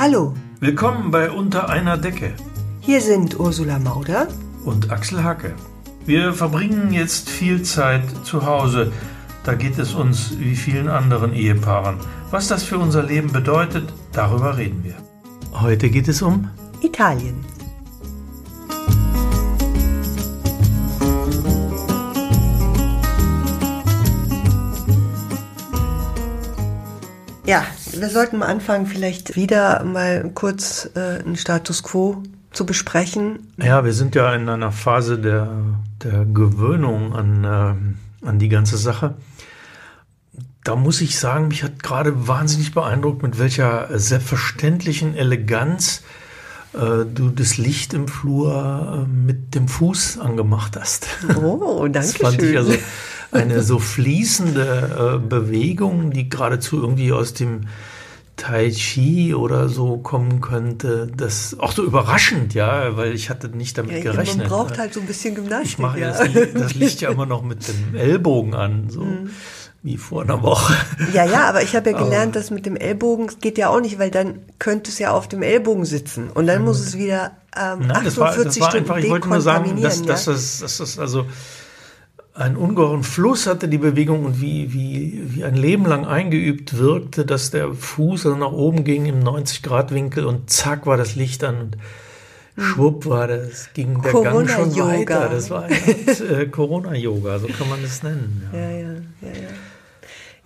Hallo, Willkommen bei Unter einer Decke hier sind Ursula Mauder. und Axel Hacke. Wir verbringen jetzt viel Zeit zu Hause. Da geht es uns wie vielen anderen Ehepaaren. Was das für unser Leben bedeutet, darüber reden wir. Heute geht es um Italien. Ja, wir sollten am Anfang vielleicht wieder mal kurz äh, einen Status quo zu besprechen. Ja, wir sind ja in einer Phase der, der Gewöhnung an, äh, an die ganze Sache. Da muss ich sagen, mich hat gerade wahnsinnig beeindruckt, mit welcher selbstverständlichen Eleganz äh, du das Licht im Flur äh, mit dem Fuß angemacht hast. Oh, danke Das fand ich schön. also eine so fließende äh, Bewegung, die geradezu irgendwie aus dem Tai Chi oder so kommen könnte. Das auch so überraschend, ja, weil ich hatte nicht damit Ja, gerechnet. man braucht ne? halt so ein bisschen Gymnastik. ich mache ja. ja das, das Licht ja immer noch mit dem Ellbogen an, so Mhm. wie vor einer Woche. Ja, ja, aber ich habe ja gelernt, dass mit dem Ellbogen geht ja auch nicht, weil dann könnte es ja auf dem Ellbogen sitzen und dann muss es wieder ähm, Nein, das war, 48 das war Stunden einfach, ich wollte nur sagen, dass, dekontaminieren, dass, ja? das, dass das also einen ungeheuren Fluss hatte, die Bewegung, und wie, wie, wie ein Leben lang eingeübt wirkte, dass der Fuß also nach oben ging im 90-Grad-Winkel und zack war das Licht an und schwupp war das, ging der Gang schon Corona-Yoga. weiter. Das war äh, Corona-Yoga, so kann man es nennen. Ja. Ja, ja, ja, ja.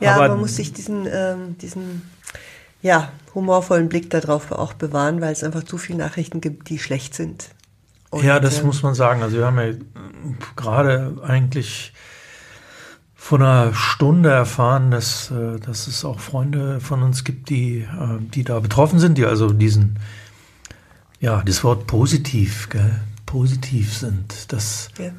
Ja, Aber- man muss sich diesen, ähm, diesen ja, humorvollen Blick darauf auch bewahren, weil es einfach zu viele Nachrichten gibt, die schlecht sind. Und, Ja, das ähm, muss man sagen. Also wir haben ja äh, gerade eigentlich vor einer Stunde erfahren, dass, äh, dass es auch Freunde von uns gibt, die, äh, die da betroffen sind, die also diesen, ja, das Wort positiv, gell, positiv sind. Das Ja.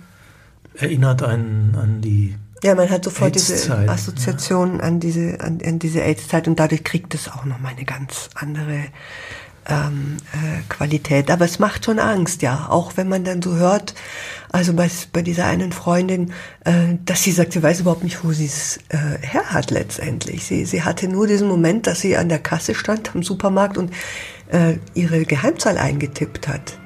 erinnert einen an die, Ja, man hat sofort diese Assoziation an diese an, an diese AIDS-Zeit und dadurch kriegt es auch noch mal eine ganz andere ähm, äh, Qualität. Aber es macht schon Angst, ja. Auch wenn man dann so hört, also bei, bei dieser einen Freundin, äh, dass sie sagt, sie weiß überhaupt nicht, wo sie es äh, her hat letztendlich. Sie, sie hatte nur diesen Moment, dass sie an der Kasse stand am Supermarkt und äh, ihre Geheimzahl eingetippt hat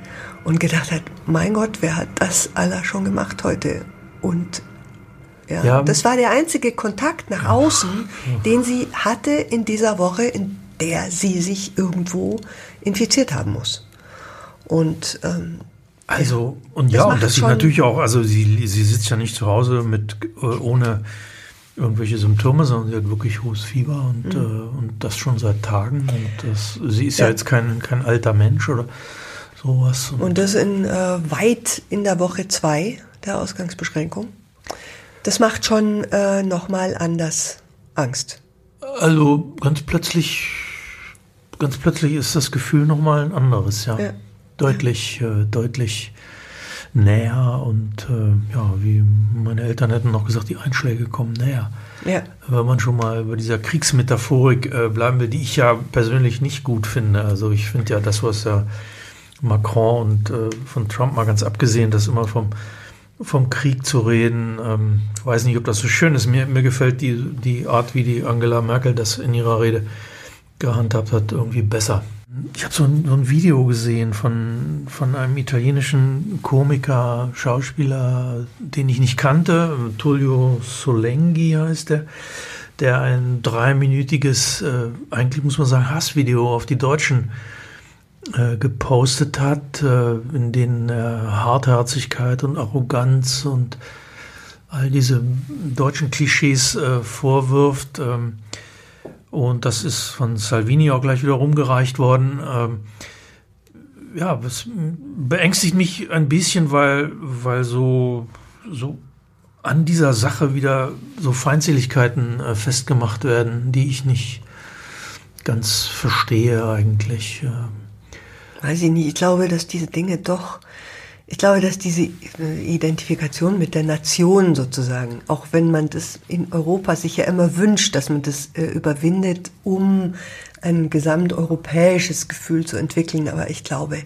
und gedacht hat, mein Gott, wer hat das aller schon gemacht heute? Und ja, Ja. das war der einzige Kontakt nach außen, den sie hatte in dieser Woche, in der sie sich irgendwo infiziert haben muss. Und ähm, Also, und Das ja, und dass sie schon- natürlich auch, also sie, sie sitzt ja nicht zu Hause mit, äh, ohne irgendwelche Symptome, sondern sie hat wirklich hohes Fieber und, äh, und das schon seit Tagen. Und das, sie ist ja, Ja. jetzt kein, kein alter Mensch oder sowas. und das in äh, weit in der Woche zwei der Ausgangsbeschränkung. Das macht schon äh, nochmal anders Angst. also ganz plötzlich, ganz plötzlich ist das Gefühl nochmal ein anderes, ja. Ja. Deutlich, äh, deutlich näher und äh, ja, wie meine Eltern hätten noch gesagt, die Einschläge kommen näher. Ja. Wenn man schon mal über dieser Kriegsmetaphorik äh, bleiben will, die ich ja persönlich nicht gut finde. Also ich finde ja das, was ja Macron und äh, von Trump mal ganz abgesehen, das immer vom, vom Krieg zu reden, ähm, weiß nicht, ob das so schön ist. Mir, mir gefällt die, die Art, wie die Angela Merkel das in ihrer Rede gehandhabt hat, irgendwie besser. Ich habe so, ein- so ein Video gesehen von, von einem italienischen Komiker, Schauspieler, den ich nicht kannte. Tullio Solenghi heißt der, der ein dreiminütiges, äh, eigentlich muss man sagen, Hassvideo auf die Deutschen äh, gepostet hat, äh, in denen er Hartherzigkeit und Arroganz und all diese deutschen Klischees äh, vorwirft. Ähm, und das ist von Salvini auch gleich wieder rumgereicht worden. Ähm, ja, das beängstigt mich ein bisschen, weil, weil so, so an dieser Sache wieder so Feindseligkeiten äh, festgemacht werden, die ich nicht ganz verstehe eigentlich. Äh, Weiß ich nicht. Ich glaube, dass diese Dinge doch, ich glaube, dass diese Identifikation mit der Nation sozusagen, auch wenn man das in Europa sich ja immer wünscht, dass man das äh, überwindet, um ein gesamteuropäisches Gefühl zu entwickeln, aber ich glaube,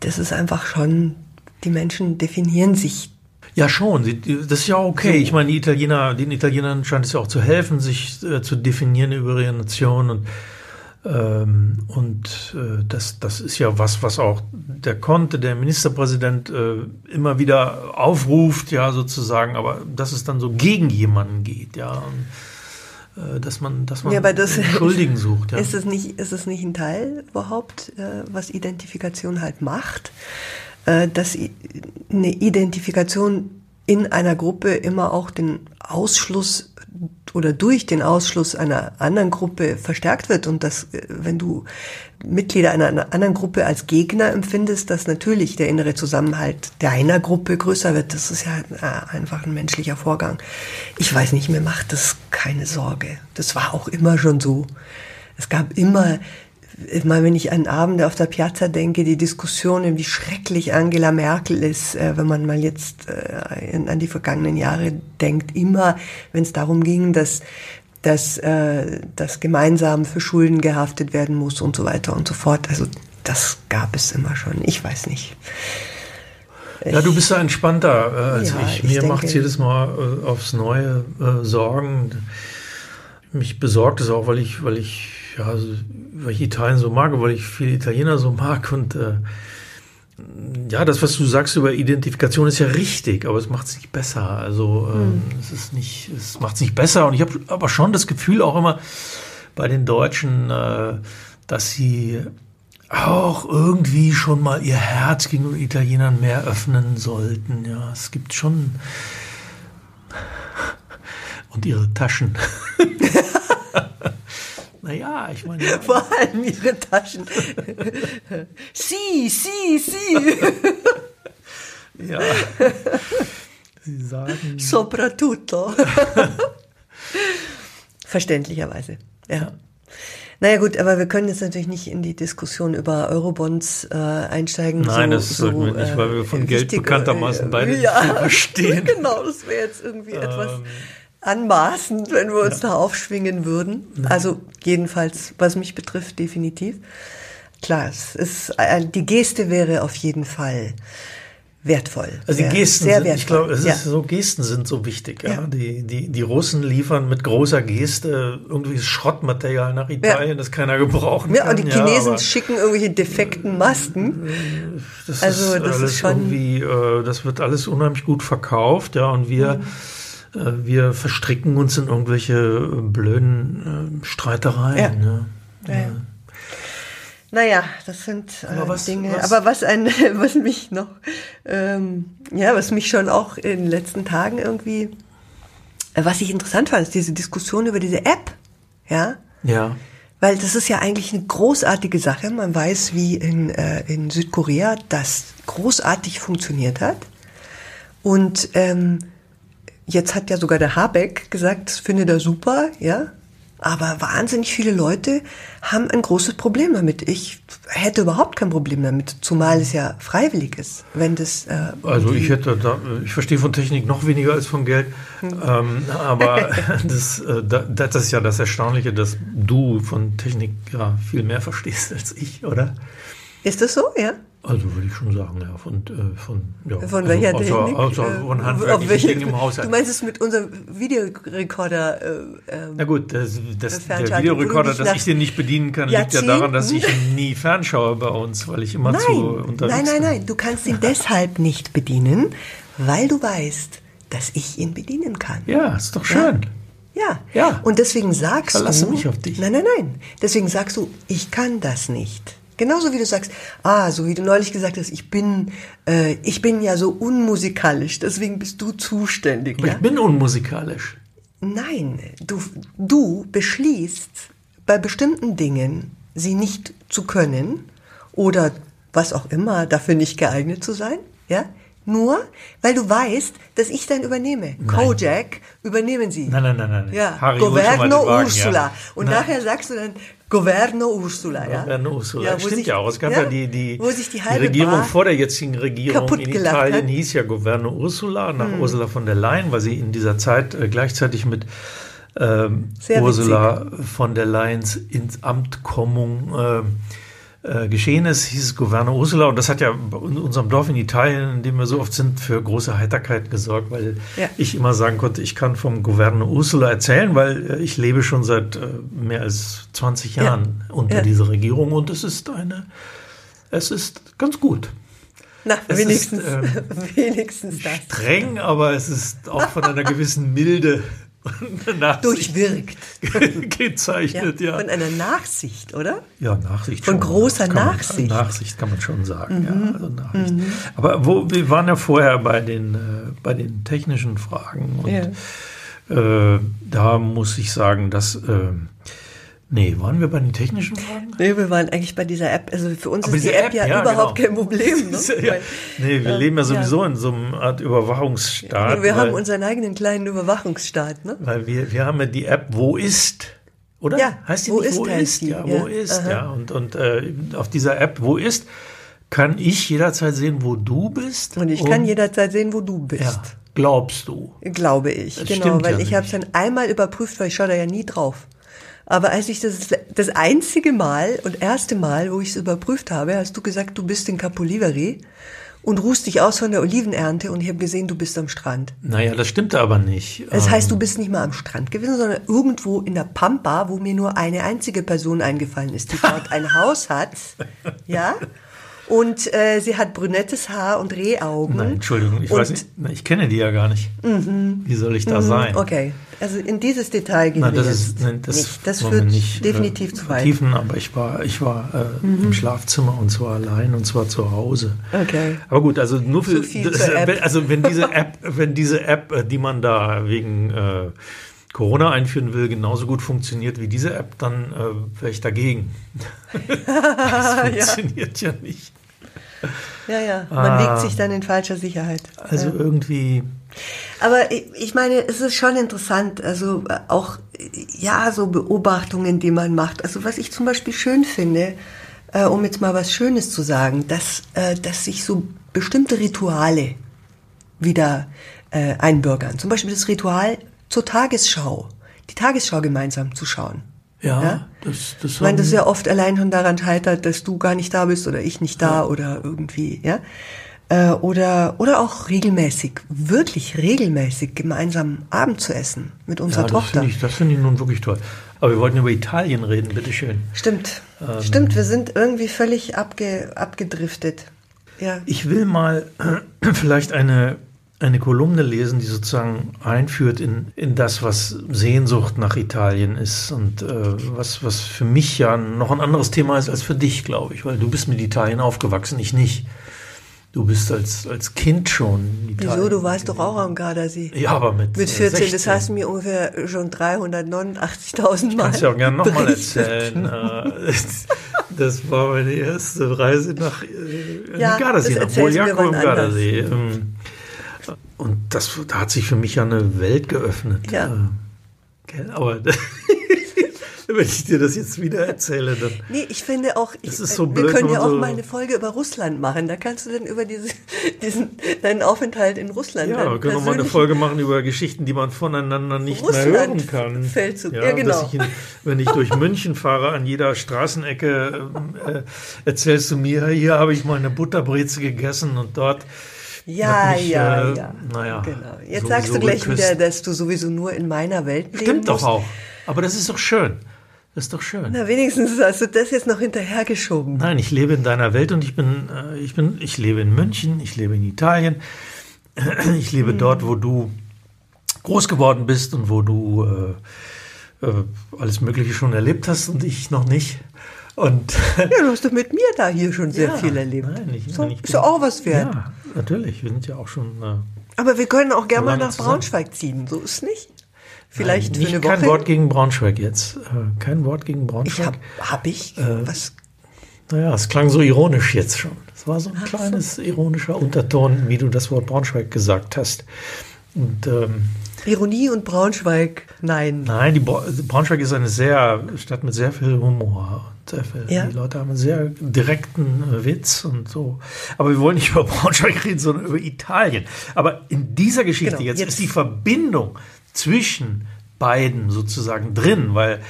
das ist einfach schon, die Menschen definieren sich Ja, schon. Das ist ja okay. Ich meine, die Italiener, den Italienern scheint es ja auch zu helfen, sich äh, zu definieren über ihre Nation und und äh, das, das ist ja was, was auch der Conte, der Ministerpräsident, äh, immer wieder aufruft, ja, sozusagen, aber dass es dann so gegen jemanden geht, ja. Und, äh, dass man, dass man ja, das, Schuldigen sucht. Ja. Ist es nicht, ist es nicht ein Teil überhaupt, äh, was Identifikation halt macht? Äh, dass eine Identifikation in einer Gruppe immer auch den Ausschluss oder durch den Ausschluss einer anderen Gruppe verstärkt wird und dass, äh, wenn du Mitglieder einer anderen Gruppe als Gegner empfindest, dass natürlich der innere Zusammenhalt deiner Gruppe größer wird. Das ist ja äh, einfach ein menschlicher Vorgang. Ich weiß nicht, mir macht das keine Sorge. Das war auch immer schon so. Es gab immer ich meine, wenn ich an Abende auf der Piazza denke, die Diskussion, wie schrecklich Angela Merkel ist, äh, wenn man mal jetzt äh, an die vergangenen Jahre denkt, immer, wenn es darum ging, dass dass äh, das gemeinsam für Schulden gehaftet werden muss und so weiter und so fort. Also das gab es immer schon. Ich weiß nicht. Ich, ja, du bist da entspannter äh, als ja, ich. Mir macht es jedes Mal äh, aufs Neue äh, Sorgen. Mich besorgt es auch, weil ich, weil ich ja, also, weil ich Italien so mag, weil ich viele Italiener so mag und äh, ja, das, was du sagst über Identifikation, ist ja richtig, aber es macht es nicht besser. Also ähm, hm. es ist nicht, es macht es nicht besser. Und ich habe aber schon das Gefühl auch immer bei den Deutschen, äh, dass sie auch irgendwie schon mal ihr Herz gegenüber Italienern mehr öffnen sollten. Ja, es gibt schon und ihre Taschen. Naja, ich meine. Ja. Vor allem ihre Taschen. sie, sie, sie. ja. Sie sagen. Soprattutto. Verständlicherweise. Ja. Naja gut, aber wir können jetzt natürlich nicht in die Diskussion über Eurobonds äh, einsteigen. Nein, so, das sollten wir nicht, weil wir von äh, Geld bekanntermaßen beide ja, verstehen. genau, das wäre jetzt irgendwie ähm, etwas anmaßend, wenn wir uns ja. da aufschwingen würden. Ja. Also jedenfalls, was mich betrifft, definitiv. Klar, es ist, äh, die Geste wäre auf jeden Fall wertvoll. Also die Gesten sehr sind, wertvoll. ich glaube, es ist so, Gesten sind so wichtig. Ja. ja. Die, die, die Russen liefern mit großer Geste irgendwie Schrottmaterial nach Italien, ja. das keiner gebrauchen ja, kann. Und die Chinesen ja, schicken irgendwelche defekten Masten. Das also das ist schon irgendwie, äh, das wird alles unheimlich gut verkauft, ja, und wir mhm äh, wir verstricken uns in irgendwelche äh, blöden äh, Streitereien. Ja. Ne? Ja. Ja. Naja, das sind äh, aber was, Dinge. Was? Aber was ein, was mich noch, ähm, ja, was mich schon auch in den letzten Tagen irgendwie, äh, was ich interessant fand, ist diese Diskussion über diese App, ja. Ja. Weil das ist ja eigentlich eine großartige Sache. Man weiß, wie in, äh, in Südkorea das großartig funktioniert hat. Und ähm, Jetzt hat ja sogar der Habeck gesagt, das findet er super, ja. Aber wahnsinnig viele Leute haben ein großes Problem damit. Ich hätte überhaupt kein Problem damit, zumal es ja freiwillig ist, wenn das. Äh, also ich hätte da, ich verstehe von Technik noch weniger als von Geld, hm. ähm, aber das, äh, das ist ja das Erstaunliche, dass du von Technik ja viel mehr verstehst als ich, oder? Ist das so, ja? Also würde ich schon sagen, ja, von, äh, von, ja, von welcher also, Technik? Also, also von handwerklichen welche, Dingen im Haushalt. Du meinst es mit unserem Videorekorder? Äh, ähm, Na gut, das, das, der Videorekorder, dass ich den nicht bedienen kann, liegt ja daran, dass ich nie fernschaue bei uns, weil ich immer nein, zu unterwegs bin. Nein, nein, nein, du kannst ihn deshalb nicht bedienen, weil du weißt, dass ich ihn bedienen kann. Ja, ist doch schön. Ja. ja. ja. Und deswegen sagst Verlasse du... mich auf dich. Nein, nein, nein. Deswegen sagst du, ich kann das nicht. Genauso wie du sagst, ah, so wie du neulich gesagt hast, ich bin, äh, ich bin ja so unmusikalisch, deswegen bist du zuständig. Aber ja? Ich bin unmusikalisch. Nein, du, du beschließt bei bestimmten Dingen, sie nicht zu können oder was auch immer, dafür nicht geeignet zu sein, ja? Nur, weil du weißt, dass ich dann übernehme. Nein. Kojak übernehmen sie. Nein, nein, nein, nein. Ja. Governo Ursula. Ja. Und nein. nachher sagst du dann, Governo Ursula, ja. Governo Ursula, ja, stimmt sich, ja auch. Es gab ja, ja die, die, die, die Regierung vor der jetzigen Regierung in Italien hat. hieß ja Governo Ursula, nach hm. Ursula von der Leyen, weil sie in dieser Zeit äh, gleichzeitig mit ähm, Ursula witzig. von der Leyens ins Amt kommen. Äh, äh, geschehen ist, hieß es Gouverne Ursula. Und das hat ja in unserem Dorf in Italien, in dem wir so oft sind, für große Heiterkeit gesorgt, weil ja. ich immer sagen konnte, ich kann vom Gouverne Ursula erzählen, weil äh, ich lebe schon seit äh, mehr als 20 Jahren ja. unter ja. dieser Regierung und es ist eine, es ist ganz gut. Na, es wenigstens, ist, ähm, wenigstens das. Streng, aber es ist auch von einer gewissen Milde durchwirkt. gezeichnet, ja, ja, Von einer Nachsicht, oder? Ja, Nachsicht. Von schon. großer Nachsicht. Man, Nachsicht kann man schon sagen, mhm. ja. Also Nachsicht. Mhm. Aber wo, wir waren ja vorher bei den, äh, bei den technischen Fragen und ja. äh, da muss ich sagen, dass äh, Nee, waren wir bei den technischen Fragen? Nee, wir waren eigentlich bei dieser App. Also für uns Aber ist die App, App ja, ja, überhaupt genau. kein Problem. Ne? ja, nee, wir äh, leben ja sowieso ja. in so einer Art Überwachungsstaat. wir haben unseren eigenen kleinen Überwachungsstaat. Ne? Weil wir, wir haben ja die App Wo ist? Oder? Ja, heißt die wo nicht, ist, wo ist? Die? Ja, wo ist, Aha. ja. Und, und äh, auf dieser App, wo ist, kann ich jederzeit sehen, wo du bist. Und ich und kann jederzeit sehen, wo du bist. Ja, glaubst du? Glaube ich, das genau, weil ich habe es dann einmal überprüft, weil ich schaue da ja nie drauf. Aber als ich das, das einzige Mal und erste Mal, wo ich es überprüft habe, hast du gesagt, du bist in Capoliveri und ruhst dich aus von der Olivenernte und ich habe gesehen, du bist am Strand. Naja, das stimmt aber nicht. Das heißt, du ähm, bist nicht mal am Strand gewesen, sondern irgendwo in der Pampa, wo mir nur eine einzige Person eingefallen ist, die dort ein Haus hat. Ja? Und äh, sie hat brünettes Haar und Rehaugen. Nein, Entschuldigung, ich und, weiß nicht, ich kenne die ja gar nicht. Mhm. Wie soll ich da mhm, sein? Okay, also in dieses Detail gehen nein, das wir ist, nein, das nicht. Das führt nicht, äh, definitiv äh, zu weit. Tiefen, aber ich war, ich war äh, mhm. im Schlafzimmer und zwar allein und zwar zu Hause. Okay. Aber gut, also nur für, das, also wenn diese App, wenn diese App, äh, die man da wegen äh, Corona einführen will, genauso gut funktioniert wie diese App, dann äh, wäre ich dagegen. das funktioniert ja. ja nicht. Ja, ja, man ah, wiegt sich dann in falscher Sicherheit. Also ja. irgendwie. Aber ich meine, es ist schon interessant, also äh, auch, ja, so Beobachtungen, die man macht. Also was ich zum Beispiel schön finde, äh, um jetzt mal was Schönes zu sagen, dass, äh, dass sich so bestimmte Rituale wieder äh, einbürgern. Zum Beispiel das Ritual zur Tagesschau, die Tagesschau gemeinsam zu schauen. Ja, ja? das, das Weil das ja oft allein schon daran scheitert, dass du gar nicht da bist oder ich nicht da ja. oder irgendwie, ja. Äh, oder, oder auch regelmäßig, wirklich regelmäßig gemeinsam Abend zu essen mit unserer ja, das Tochter. Find ich, das finde ich nun wirklich toll. Aber wir wollten über Italien reden, bitteschön. Stimmt. Ähm, Stimmt, wir sind irgendwie völlig abge, abgedriftet. Ja. Ich will mal vielleicht eine eine Kolumne lesen, die sozusagen einführt in, in das, was Sehnsucht nach Italien ist und äh, was, was für mich ja noch ein anderes Thema ist als für dich, glaube ich, weil du bist mit Italien aufgewachsen, ich nicht. Du bist als, als Kind schon Italien. Wieso? Du warst doch auch am Gardasee. Ja, aber mit Mit 14, 16. das hast du mir ungefähr schon 389.000 Mal Kannst du ja auch gerne nochmal erzählen. Äh, das war meine erste Reise nach äh, ja, Gardasee, nach Boljako im Gardasee. Ähm, und das, da hat sich für mich ja eine Welt geöffnet. Ja. Äh, aber wenn ich dir das jetzt wieder erzähle, dann. Nee, ich finde auch, ich, so blöd, wir können ja auch so mal eine Folge über Russland machen. Da kannst du dann über diese, diesen, deinen Aufenthalt in Russland. Ja, wir können auch mal eine Folge machen über Geschichten, die man voneinander nicht Russland mehr hören kann. Feldzug, ja, ja genau. Ich wenn ich durch München fahre, an jeder Straßenecke äh, erzählst du mir, hier habe ich mal eine Butterbreze gegessen und dort ja, mich, ja, äh, ja. Naja, genau. Jetzt sagst du gleich geküsst. wieder, dass du sowieso nur in meiner Welt lebst. Stimmt doch auch. Aber das ist doch schön. Das ist doch schön. Na, wenigstens hast du das jetzt noch hinterhergeschoben. Nein, ich lebe in deiner Welt und ich bin, äh, ich bin, ich lebe in München, ich lebe in Italien, ich lebe hm. dort, wo du groß geworden bist und wo du äh, äh, alles Mögliche schon erlebt hast und ich noch nicht. Und ja, du hast doch mit mir da hier schon sehr ja, viel erlebt. Nein, ich, so, ich bin, ist ja auch was wert. Ja, natürlich. Wir sind ja auch schon. Äh, Aber wir können auch gerne mal nach zusammen. Braunschweig ziehen. So ist es nicht. Vielleicht Nein, nicht, für eine Woche. Kein Wort gegen Braunschweig jetzt. Äh, kein Wort gegen Braunschweig. Ich hab, hab ich? Äh, was? Naja, es klang so ironisch jetzt schon. Es war so ein Ach kleines so. ironischer Unterton, wie du das Wort Braunschweig gesagt hast. Und ähm, Ironie und Braunschweig, nein. Nein, die Braunschweig ist eine sehr Stadt mit sehr viel Humor. Sehr viel. Ja. Die Leute haben einen sehr direkten äh, Witz und so. Aber wir wollen nicht über Braunschweig reden, sondern über Italien. Aber in dieser Geschichte genau, jetzt, jetzt, ist die Verbindung zwischen beiden sozusagen drin, weil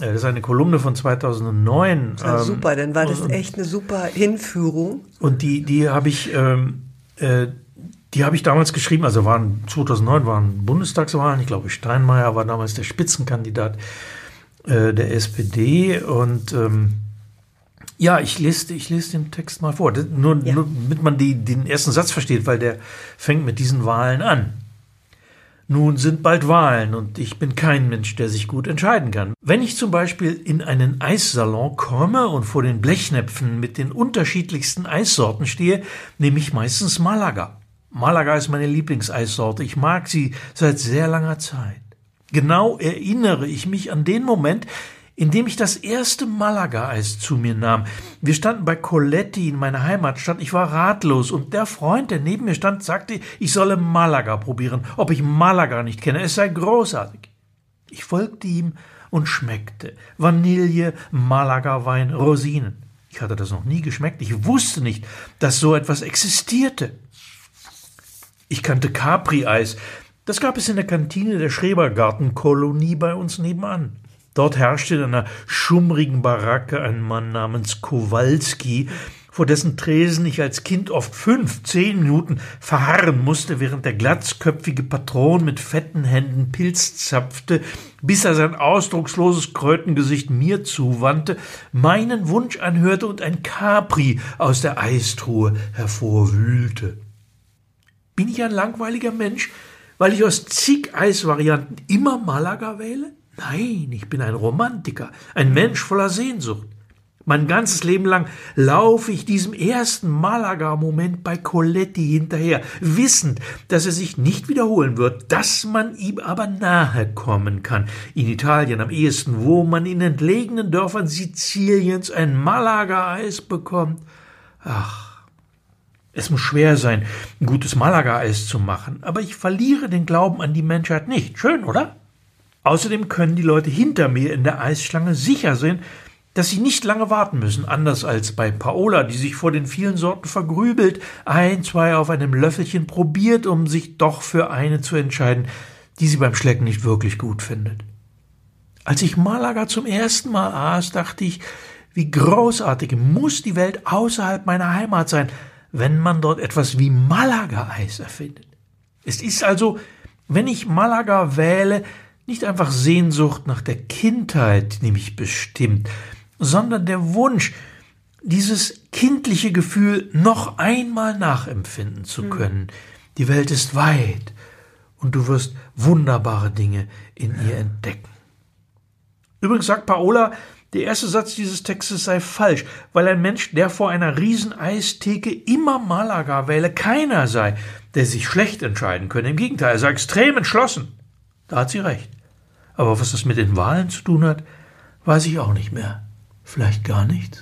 Äh, das ist eine Kolumne von 2009. Ja, ähm, super, dann war das echt eine super Hinführung. Und die, die habe ich, ähm, äh, die habe ich damals geschrieben. Also waren 2009 waren Bundestagswahlen. Ich glaube, Steinmeier war damals der Spitzenkandidat äh, der SPD und ähm, ja, ich lese, ich lese den Text mal vor. Das, nur, ja. nur damit man die, den ersten Satz versteht, weil der fängt mit diesen Wahlen an. Nun sind bald Wahlen und ich bin kein Mensch, der sich gut entscheiden kann. Wenn ich zum Beispiel in einen Eissalon komme und vor den Blechnäpfen mit den unterschiedlichsten Eissorten stehe, nehme ich meistens Malaga. Malaga ist meine Lieblingseissorte. Ich mag sie seit sehr langer Zeit. Genau erinnere ich mich an den Moment, indem ich das erste Malaga-Eis zu mir nahm. Wir standen bei Coletti in meiner Heimatstadt. Ich war ratlos und der Freund, der neben mir stand, sagte, ich solle Malaga probieren, ob ich Malaga nicht kenne. Es sei großartig. Ich folgte ihm und schmeckte. Vanille, Malaga-Wein, Rosinen. Ich hatte das noch nie geschmeckt. Ich wusste nicht, dass so etwas existierte. Ich kannte Capri-Eis. Das gab es in der Kantine der Schrebergartenkolonie bei uns nebenan. Dort herrschte in einer schummrigen Baracke ein Mann namens Kowalski, vor dessen Tresen ich als Kind oft fünf, zehn Minuten verharren musste, während der glatzköpfige Patron mit fetten Händen Pilz zapfte, bis er sein ausdrucksloses Krötengesicht mir zuwandte, meinen Wunsch anhörte und ein Capri aus der Eistruhe hervorwühlte. Bin ich ein langweiliger Mensch, weil ich aus zig Eisvarianten immer Malaga wähle? Nein, ich bin ein Romantiker, ein Mensch voller Sehnsucht. Mein ganzes Leben lang laufe ich diesem ersten Malaga-Moment bei Coletti hinterher, wissend, dass er sich nicht wiederholen wird, dass man ihm aber nahe kommen kann. In Italien am ehesten, wo man in entlegenen Dörfern Siziliens ein Malaga-Eis bekommt. Ach, es muss schwer sein, ein gutes Malaga-Eis zu machen, aber ich verliere den Glauben an die Menschheit nicht. Schön, oder? Außerdem können die Leute hinter mir in der Eisschlange sicher sein, dass sie nicht lange warten müssen, anders als bei Paola, die sich vor den vielen Sorten vergrübelt, ein, zwei auf einem Löffelchen probiert, um sich doch für eine zu entscheiden, die sie beim Schlecken nicht wirklich gut findet. Als ich Malaga zum ersten Mal aß, dachte ich, wie großartig muss die Welt außerhalb meiner Heimat sein, wenn man dort etwas wie Malaga-Eis erfindet. Es ist also, wenn ich Malaga wähle, nicht einfach Sehnsucht nach der Kindheit, die mich bestimmt, sondern der Wunsch, dieses kindliche Gefühl noch einmal nachempfinden zu hm. können. Die Welt ist weit und du wirst wunderbare Dinge in ihr entdecken. Übrigens sagt Paola, der erste Satz dieses Textes sei falsch, weil ein Mensch, der vor einer Rieseneistheke immer Malaga wähle, keiner sei, der sich schlecht entscheiden könne. Im Gegenteil, er sei extrem entschlossen. Da hat sie recht. Aber was das mit den Wahlen zu tun hat, weiß ich auch nicht mehr. Vielleicht gar nichts.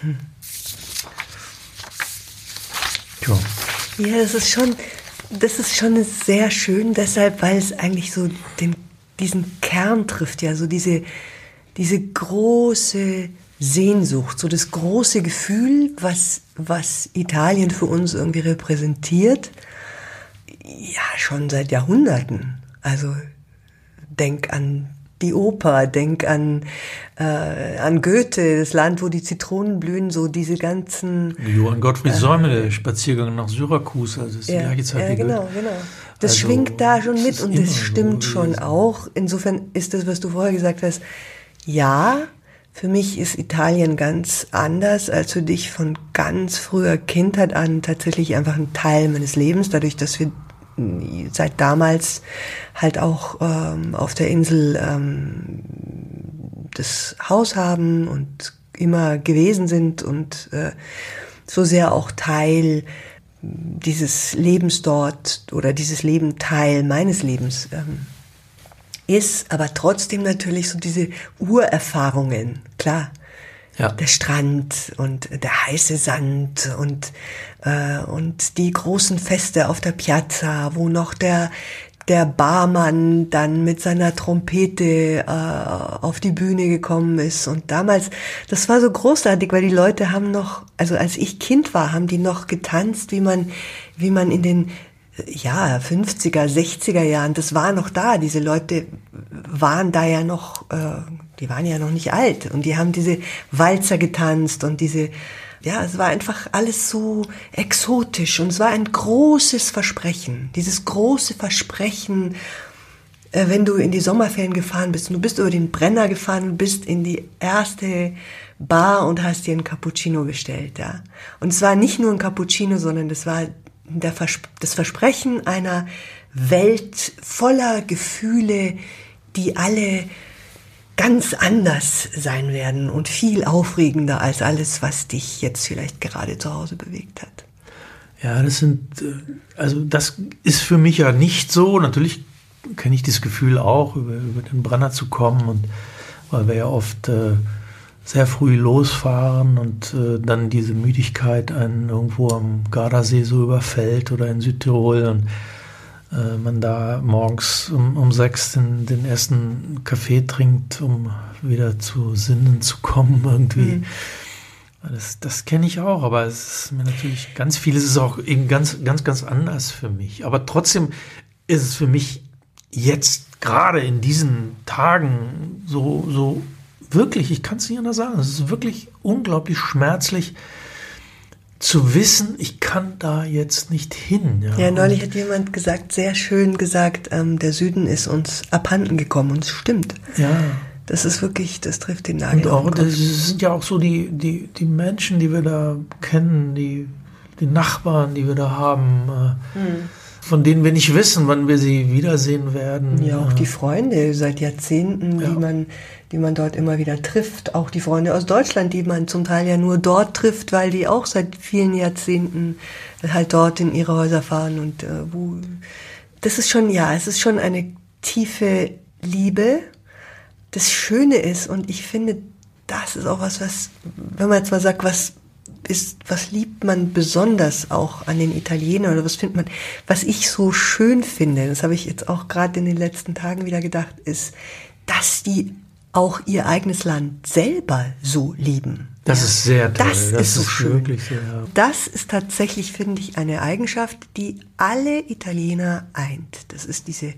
Hm. Tja. Ja, das ist schon, das ist schon sehr schön, deshalb, weil es eigentlich so den, diesen Kern trifft, ja, so diese, diese große Sehnsucht, so das große Gefühl, was, was Italien für uns irgendwie repräsentiert, ja, schon seit Jahrhunderten. Also denk an die Oper, denk an, äh, an Goethe, das Land, wo die Zitronen blühen, so diese ganzen. Johann Gottfried äh, Säume, der Spaziergang nach Syrakus, also ist ja, die gleiche Zeit ja, genau, genau. Das also, schwingt da schon mit und das stimmt so schon auch. Insofern ist das, was du vorher gesagt hast, ja, für mich ist Italien ganz anders als für dich von ganz früher Kindheit an tatsächlich einfach ein Teil meines Lebens, dadurch, dass wir seit damals halt auch ähm, auf der Insel ähm, das Haus haben und immer gewesen sind und äh, so sehr auch Teil dieses Lebens dort oder dieses Leben Teil meines Lebens ähm, ist, aber trotzdem natürlich so diese Urerfahrungen, klar. Ja. Der Strand und der heiße Sand und, äh, und die großen Feste auf der Piazza, wo noch der, der Barmann dann mit seiner Trompete äh, auf die Bühne gekommen ist. Und damals, das war so großartig, weil die Leute haben noch, also als ich Kind war, haben die noch getanzt, wie man, wie man in den ja, 50er, 60er Jahren, das war noch da. Diese Leute waren da ja noch, äh, Die waren ja noch nicht alt und die haben diese Walzer getanzt und diese, ja, es war einfach alles so exotisch und es war ein großes Versprechen. Dieses große Versprechen, äh, wenn du in die Sommerferien gefahren bist und du bist über den Brenner gefahren bist in die erste Bar und hast dir ein Cappuccino bestellt, ja. Und es war nicht nur ein Cappuccino, sondern das war Vers das Versprechen einer Welt voller Gefühle, die alle ganz anders sein werden und viel aufregender als alles, was dich jetzt vielleicht gerade zu Hause bewegt hat. Ja, das sind, äh, also das ist für mich ja nicht so. Natürlich kenne ich das Gefühl auch, über, über den Brenner zu kommen und weil wir ja oft äh, sehr früh losfahren und äh, dann diese Müdigkeit einen irgendwo am Gardasee so überfällt oder in Südtirol und äh, man da morgens um, um sechs den, den ersten Kaffee trinkt, um wieder zu Sinnen zu kommen irgendwie. Mhm. Das, das kenne ich auch, aber es ist mir natürlich ganz vieles ist auch eben ganz, ganz, ganz anders für mich. Aber trotzdem ist es für mich jetzt gerade in diesen Tagen so, so wirklich, ich kann es nicht anders sagen, es ist wirklich unglaublich schmerzlich zu wissen, ich kann da jetzt nicht hin. Ja, ja neulich hat jemand gesagt, sehr schön gesagt, ähm, der Süden ist uns abhanden gekommen und es stimmt. Ja. Das ist wirklich, das trifft den Nagel. Und auch, das sind ja auch so die, die, die Menschen, die wir da kennen, die, die Nachbarn, die wir da haben. Äh, hm von denen wir nicht wissen, wann wir sie wiedersehen werden. Ja, auch die Freunde seit Jahrzehnten, ja. die man, die man dort immer wieder trifft. Auch die Freunde aus Deutschland, die man zum Teil ja nur dort trifft, weil die auch seit vielen Jahrzehnten halt dort in ihre Häuser fahren und äh, wo. Das ist schon, ja, es ist schon eine tiefe Liebe. Das Schöne ist, und ich finde, das ist auch was, was, wenn man jetzt mal sagt, was ist, was liebt man besonders auch an den Italienern oder was findet man, was ich so schön finde, das habe ich jetzt auch gerade in den letzten Tagen wieder gedacht, ist, dass die auch ihr eigenes Land selber so lieben. Das ja. ist sehr toll. Das, das ist so schön. Sehr, ja. Das ist tatsächlich, finde ich, eine Eigenschaft, die alle Italiener eint. Das ist diese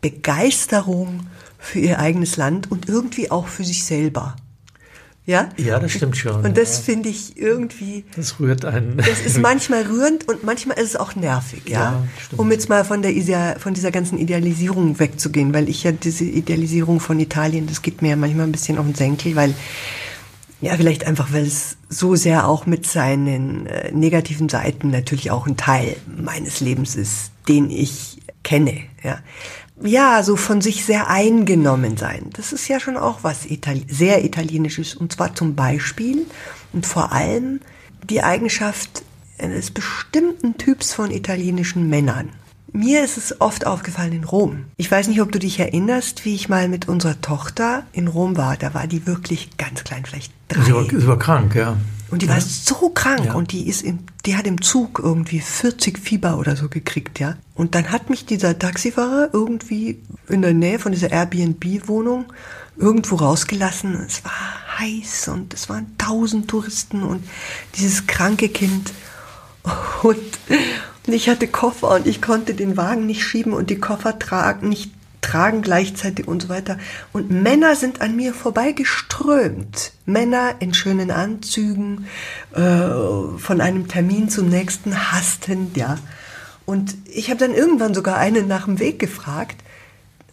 Begeisterung für ihr eigenes Land und irgendwie auch für sich selber. Ja? Ja, das stimmt schon. Und das ja. finde ich irgendwie. Das rührt einen. Das ist manchmal rührend und manchmal ist es auch nervig, ja. ja um jetzt mal von der von dieser ganzen Idealisierung wegzugehen, weil ich ja diese Idealisierung von Italien, das geht mir ja manchmal ein bisschen auf den Senkel, weil ja, vielleicht einfach, weil es so sehr auch mit seinen äh, negativen Seiten natürlich auch ein Teil meines Lebens ist, den ich kenne, ja ja, so von sich sehr eingenommen sein. Das ist ja schon auch was Itali sehr Italienisches. Und zwar zum Beispiel und vor allem die Eigenschaft eines bestimmten Typs von italienischen Männern. Mir ist es oft aufgefallen in Rom. Ich weiß nicht, ob du dich erinnerst, wie ich mal mit unserer Tochter in Rom war. Da war die wirklich ganz klein, vielleicht drei. Sie war, sie war krank, ja. Und die ja. war so krank ja. und die ist im, die hat im Zug irgendwie 40 Fieber oder so gekriegt, ja. Und dann hat mich dieser Taxifahrer irgendwie in der Nähe von dieser Airbnb-Wohnung irgendwo rausgelassen. Es war heiß und es waren tausend Touristen und dieses kranke Kind. Und, und ich hatte Koffer und ich konnte den Wagen nicht schieben und die Koffer tragen, nicht tragen gleichzeitig und so weiter. Und Männer sind an mir vorbeigeströmt. Männer in schönen Anzügen, äh, von einem Termin zum nächsten hastend, ja. Und ich habe dann irgendwann sogar einen nach dem Weg gefragt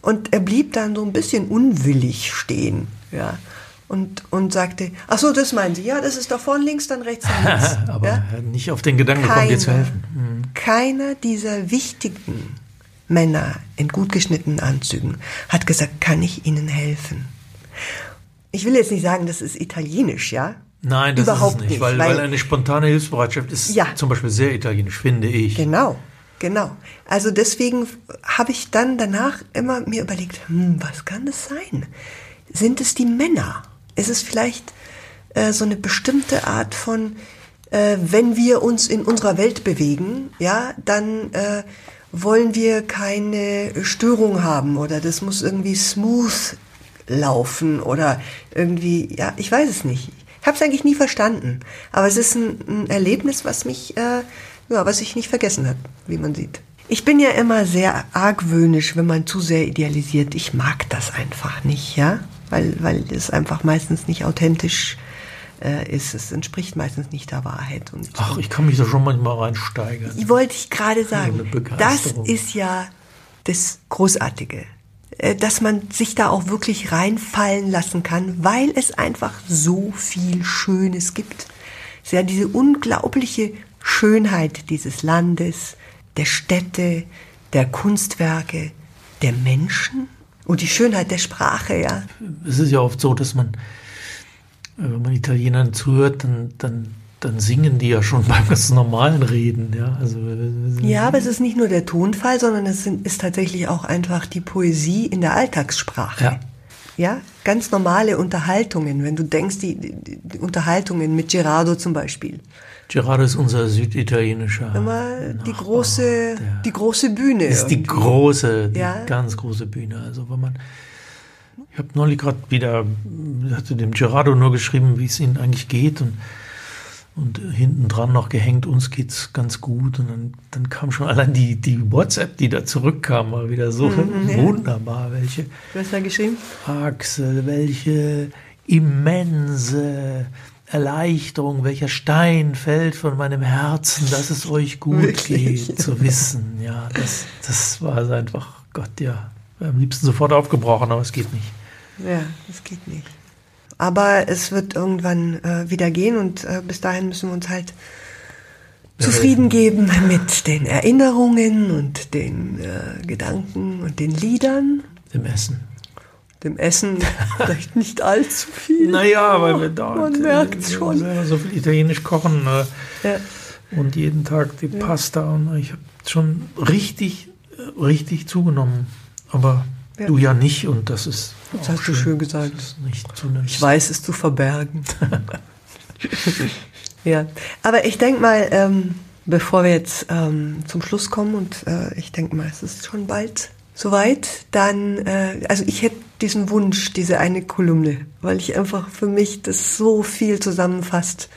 und er blieb dann so ein bisschen unwillig stehen, ja. Und, und sagte, ach so, das meinen Sie, ja, das ist da vorne links, dann rechts, dann links. Aber ja? nicht auf den Gedanken gekommen, dir zu helfen. Mhm. Keiner dieser wichtigen Männer in gut geschnittenen Anzügen, hat gesagt, kann ich Ihnen helfen? Ich will jetzt nicht sagen, das ist italienisch, ja? Nein, das Überhaupt ist es nicht, weil, weil, weil, eine spontane Hilfsbereitschaft ist ja, zum Beispiel sehr italienisch, finde ich. Genau, genau. Also deswegen habe ich dann danach immer mir überlegt, hm, was kann das sein? Sind es die Männer? Ist es vielleicht äh, so eine bestimmte Art von, äh, wenn wir uns in unserer Welt bewegen, ja, dann äh, wollen wir keine Störung haben oder das muss irgendwie smooth laufen oder irgendwie, ja, ich weiß es nicht. Ich habe es eigentlich nie verstanden, aber es ist ein, ein Erlebnis, was mich, äh, ja, was ich nicht vergessen habe, wie man sieht. Ich bin ja immer sehr argwöhnisch, wenn man zu sehr idealisiert. Ich mag das einfach nicht, ja. weil, weil es einfach meistens nicht authentisch äh, ist. Es entspricht meistens nicht der Wahrheit. Und Ach, ich kann mich da schon manchmal reinsteigern. Ich wollte ich gerade sagen, das ist ja das Großartige, äh, dass man sich da auch wirklich reinfallen lassen kann, weil es einfach so viel Schönes gibt. Es ist ja diese unglaubliche Schönheit dieses Landes, der Städte, der Kunstwerke, der Menschen und die Schönheit der Sprache, ja. Es ist ja oft so, dass man, äh, wenn man Italienern zuhört, dann, dann, dann singen die ja schon beim ganz normalen Reden. Ja, also, äh, Ja, aber es ist nicht nur der Tonfall, sondern es sind, ist tatsächlich auch einfach die Poesie in der Alltagssprache. Ja. Ja, ganz normale Unterhaltungen. Wenn du denkst, die, die Unterhaltungen mit Gerardo zum Beispiel. Gerardo ist unser süditalienischer. Immer die große, die große Bühne. ist die irgendwie. große, die Ja. ganz große Bühne. Also wenn man, ich habe neulich gerade wieder, hatte dem Gerardo nur geschrieben, wie es ihnen eigentlich geht und und hinten dran noch gehängt, uns geht's ganz gut. Und dann, dann kam schon allein die, die WhatsApp, die da zurückkam, mal wieder so Mhm, ja. wunderbar. Welche Du hast da geschrieben? Axel, welche immense Erleichterung, welcher Stein fällt von meinem Herzen, dass es euch gut Wirklich? geht, zu wissen. Ja, das, das war einfach, Gott, ja, am liebsten sofort aufgebrochen, aber es geht nicht. Ja, das geht nicht. Aber es wird irgendwann äh, wieder gehen und äh, bis dahin müssen wir uns halt zufrieden geben mit den Erinnerungen und den äh, Gedanken und den Liedern, Im Essen. Dem Essen vielleicht nicht allzu viel. Naja, weil wir da Man merkt's schon. selber so viel Italienisch kochen äh, Ja. und jeden Tag die Pasta und ich habe schon richtig, äh, richtig zugenommen. Aber Ja. du ja nicht und das ist. Das hast du schön gesagt. Ich weiß es zu verbergen. ja, aber ich denke mal, ähm, bevor wir jetzt ähm, zum Schluss kommen und äh, ich denke mal, es ist schon bald soweit, dann, äh, also ich hätte diesen Wunsch, diese eine Kolumne, weil ich einfach für mich das so viel zusammenfasst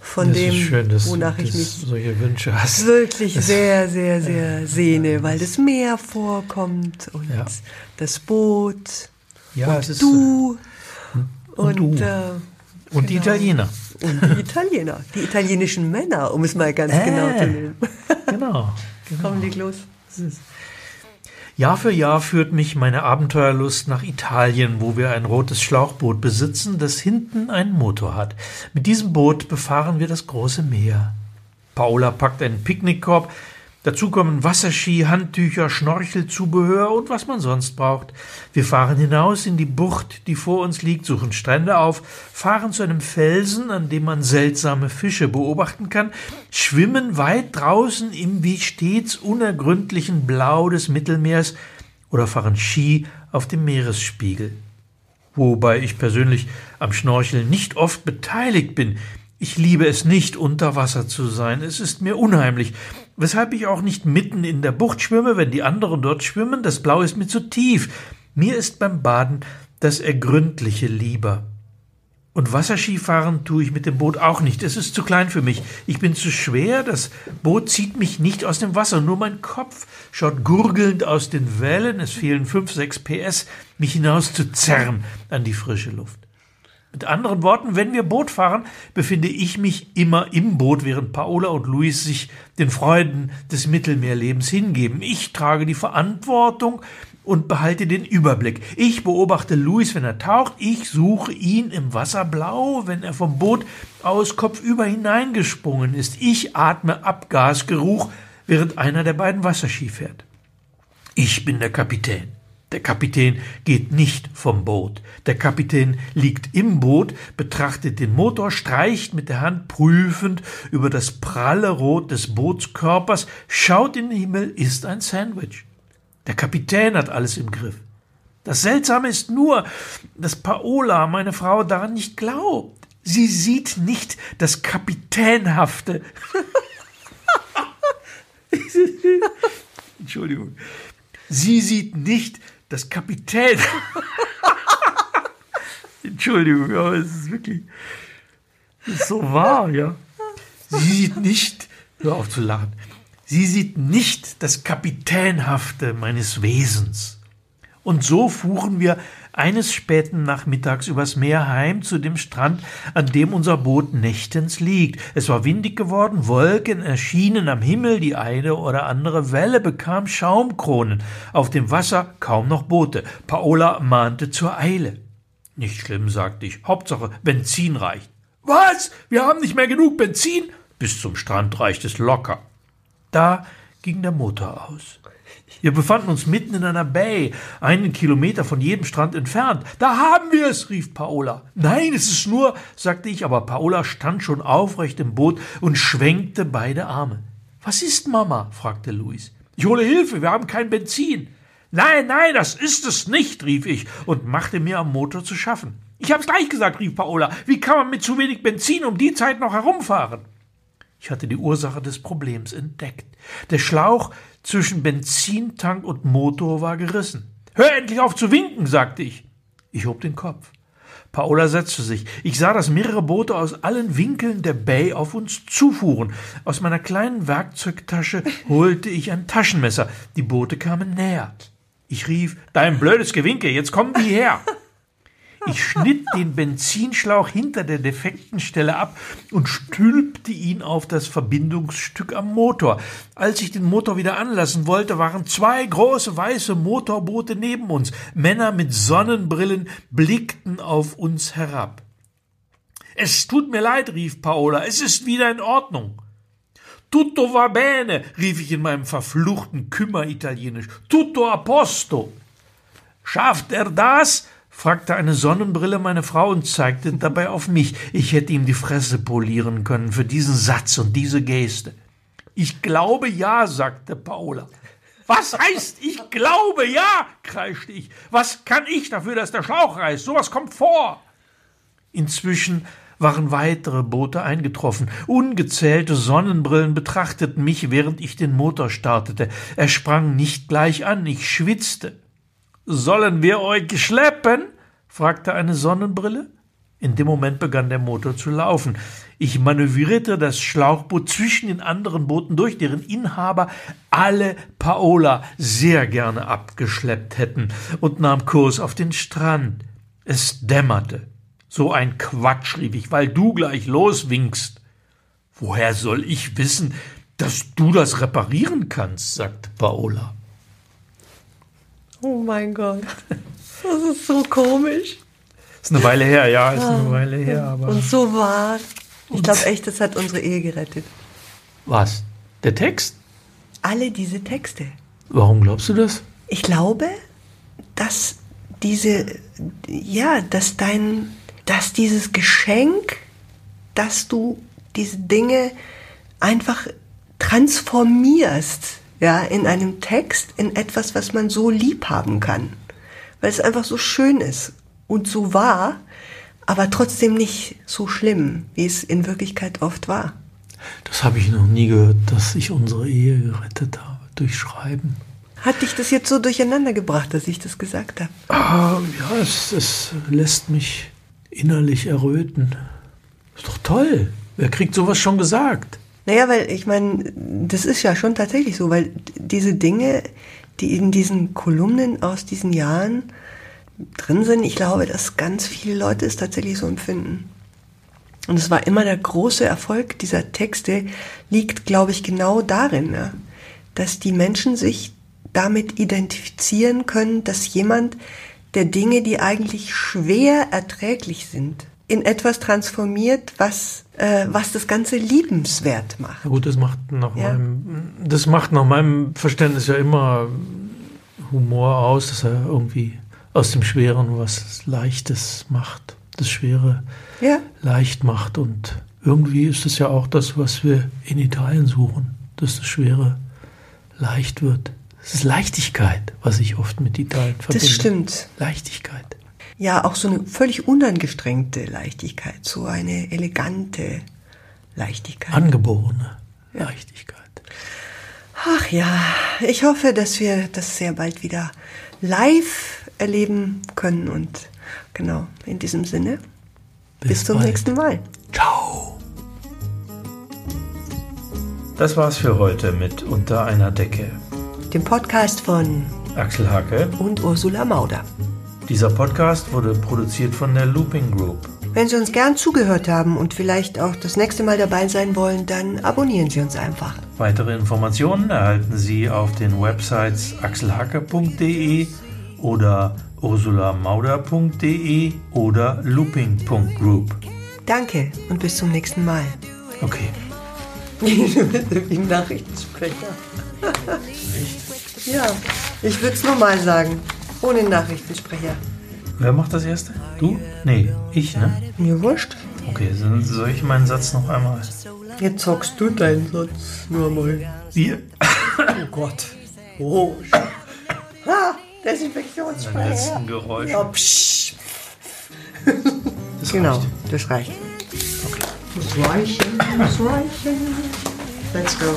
von das dem, schön, dass, wonach ich mich solche Wünsche hast. wirklich Das- sehr, sehr, sehr sehne, weil das Meer vorkommt und Ja. das Boot Ja, und es ist, du und du. äh, und die genau. Italiener. und die Italiener, die italienischen Männer, um es mal ganz Äh. genau zu nehmen. Genau. genau. Komm, leg los. Jahr für Jahr führt mich meine Abenteuerlust nach Italien, wo wir ein rotes Schlauchboot besitzen, das hinten einen Motor hat. Mit diesem Boot befahren wir das große Meer. Paula packt einen Picknickkorb, dazu kommen Wasserski, Handtücher, Schnorchelzubehör und was man sonst braucht. Wir fahren hinaus in die Bucht, die vor uns liegt, suchen Strände auf, fahren zu einem Felsen, an dem man seltsame Fische beobachten kann, schwimmen weit draußen im wie stets unergründlichen Blau des Mittelmeers oder fahren Ski auf dem Meeresspiegel. Wobei ich persönlich am Schnorcheln nicht oft beteiligt bin. Ich liebe es nicht, unter Wasser zu sein. Es ist mir unheimlich. Weshalb ich auch nicht mitten in der Bucht schwimme, wenn die anderen dort schwimmen. Das Blau ist mir zu tief. Mir ist beim Baden das Ergründliche lieber. Und Wasserskifahren tue ich mit dem Boot auch nicht. Es ist zu klein für mich. Ich bin zu schwer. Das Boot zieht mich nicht aus dem Wasser. Nur mein Kopf schaut gurgelnd aus den Wellen. Es fehlen fünf, sechs PS, mich hinaus zu zerren an die frische Luft. Mit anderen Worten, wenn wir Boot fahren, befinde ich mich immer im Boot, während Paola und Luis sich den Freuden des Mittelmeerlebens hingeben. Ich trage die Verantwortung und behalte den Überblick. Ich beobachte Luis, wenn er taucht. Ich suche ihn im Wasserblau, wenn er vom Boot aus kopfüber hineingesprungen ist. Ich atme Abgasgeruch, während einer der beiden Wasserski fährt. Ich bin der Kapitän. Der Kapitän geht nicht vom Boot. Der Kapitän liegt im Boot, betrachtet den Motor, streicht mit der Hand prüfend über das pralle Rot des Bootskörpers, schaut in den Himmel, isst ein Sandwich. Der Kapitän hat alles im Griff. Das Seltsame ist nur, dass Paola, meine Frau, daran nicht glaubt. Sie sieht nicht das Kapitänhafte. Entschuldigung. Sie sieht nicht das Kapitän. Entschuldigung, aber es ist wirklich ist so wahr, ja. Sie sieht nicht, hör auf zu lachen, sie sieht nicht das Kapitänhafte meines Wesens. Und so fuhren wir eines späten Nachmittags übers Meer heim zu dem Strand, an dem unser Boot nächtens liegt. Es war windig geworden, Wolken erschienen am Himmel, die eine oder andere Welle bekam Schaumkronen. Auf dem Wasser kaum noch Boote. Paola mahnte zur Eile. Nicht schlimm, sagte ich. Hauptsache Benzin reicht. Was? Wir haben nicht mehr genug Benzin? Bis zum Strand reicht es locker. Da ging der Motor aus. Wir befanden uns mitten in einer Bay, einen Kilometer von jedem Strand entfernt. Da haben wir es, rief Paola. Nein, es ist nur, sagte ich, aber Paola stand schon aufrecht im Boot und schwenkte beide Arme. Was ist, Mama? fragte Luis. Ich hole Hilfe, wir haben kein Benzin. Nein, nein, das ist es nicht, rief ich und machte mir am Motor zu schaffen. Ich hab's gleich gesagt, rief Paola. Wie kann man mit zu wenig Benzin um die Zeit noch herumfahren? Ich hatte die Ursache des Problems entdeckt. Der Schlauch zwischen Benzintank und Motor war gerissen. Hör endlich auf zu winken, sagte ich. Ich hob den Kopf. Paola setzte sich. Ich sah, dass mehrere Boote aus allen Winkeln der Bay auf uns zufuhren. Aus meiner kleinen Werkzeugtasche holte ich ein Taschenmesser. Die Boote kamen näher. Ich rief, dein blödes Gewinke, jetzt kommen die her. Ich schnitt den Benzinschlauch hinter der defekten Stelle ab und stülpte ihn auf das Verbindungsstück am Motor. Als ich den Motor wieder anlassen wollte, waren zwei große weiße Motorboote neben uns. Männer mit Sonnenbrillen blickten auf uns herab. Es tut mir leid, rief Paola, es ist wieder in Ordnung. Tutto va bene, rief ich in meinem verfluchten Kümmer-Italienisch. Tutto a posto. Schafft er das? Fragte eine Sonnenbrille meine Frau und zeigte dabei auf mich. Ich hätte ihm die Fresse polieren können für diesen Satz und diese Geste. Ich glaube ja, sagte Paula. Was heißt, ich glaube ja? kreischte ich. Was kann ich dafür, dass der Schlauch reißt? Sowas kommt vor. Inzwischen waren weitere Boote eingetroffen. Ungezählte Sonnenbrillen betrachteten mich, während ich den Motor startete. Er sprang nicht gleich an, ich schwitzte. Sollen wir euch schleppen? fragte eine Sonnenbrille. In dem Moment begann der Motor zu laufen. Ich manövrierte das Schlauchboot zwischen den anderen Booten durch, deren Inhaber alle Paola sehr gerne abgeschleppt hätten, und nahm Kurs auf den Strand. Es dämmerte. So ein Quatsch, rief ich, weil du gleich loswinkst. Woher soll ich wissen, dass du das reparieren kannst? sagte Paola. Oh mein Gott. Das ist so komisch. Ist eine Weile her, ja, ist eine Weile her. Aber Und so wahr. Ich glaube echt, das hat unsere Ehe gerettet. was? Der Text? Alle diese Texte. Warum glaubst du das? Ich glaube, dass diese, ja, dass dein, dass dieses Geschenk, dass du diese Dinge einfach transformierst, ja, in einem Text, in etwas, was man so lieb haben kann. Weil es einfach so schön ist und so wahr, aber trotzdem nicht so schlimm, wie es in Wirklichkeit oft war. Das habe ich noch nie gehört, dass ich unsere Ehe gerettet habe durch Schreiben. Hat dich das jetzt so durcheinander gebracht, dass ich das gesagt habe? Ah, ja, es, es lässt mich innerlich erröten. Ist doch toll. Wer kriegt sowas schon gesagt? Naja, weil ich meine, das ist ja schon tatsächlich so, weil diese Dinge, die in diesen Kolumnen aus diesen Jahren drin sind, ich glaube, dass ganz viele Leute es tatsächlich so empfinden. Und es war immer der große Erfolg dieser Texte, liegt, glaube ich, genau darin, ja, dass die Menschen sich damit identifizieren können, dass jemand, der Dinge, die eigentlich schwer erträglich sind, in etwas transformiert, was, äh, was das Ganze liebenswert macht. Ja gut, das macht nach Ja. meinem das macht nach meinem Verständnis ja immer Humor aus, dass er irgendwie aus dem Schweren was Leichtes macht, das Schwere Ja, leicht macht und irgendwie ist es ja auch das, was wir in Italien suchen, dass das Schwere leicht wird. Es ist Leichtigkeit, was ich oft mit Italien verbinde. das stimmt. Leichtigkeit. Ja, auch so eine völlig unangestrengte Leichtigkeit, so eine elegante Leichtigkeit. Angeborene Leichtigkeit. Ach ja, ich hoffe, dass wir das sehr bald wieder live erleben können und genau, in diesem Sinne, bis, zum bald. nächsten Mal. Ciao. Das war's für heute mit Unter einer Decke. Dem Podcast von Axel Hacke. und Ursula Mauder. Dieser Podcast wurde produziert von der Looping Group. Wenn Sie uns gern zugehört haben und vielleicht auch das nächste Mal dabei sein wollen, dann abonnieren Sie uns einfach. Weitere Informationen erhalten Sie auf den Websites axelhacke.de oder ursulamauder.de oder looping.group. Danke und bis zum nächsten Mal. Okay. Wie ein Nachrichtensprecher. Ja, ich würde es nochmal sagen. Ohne Nachrichtensprecher. Wer macht das erste? Du? Nee, ich, ne? Mir wurscht. Okay, dann soll ich meinen Satz noch einmal. Jetzt sagst du deinen Satz nur mal. Wir. Oh Gott. Oh. Ah, Desinfektionsspray. letzten Geräusch. Ja, psch. Das Genau, reicht. das reicht. Das reichen, das reichen. Let's go.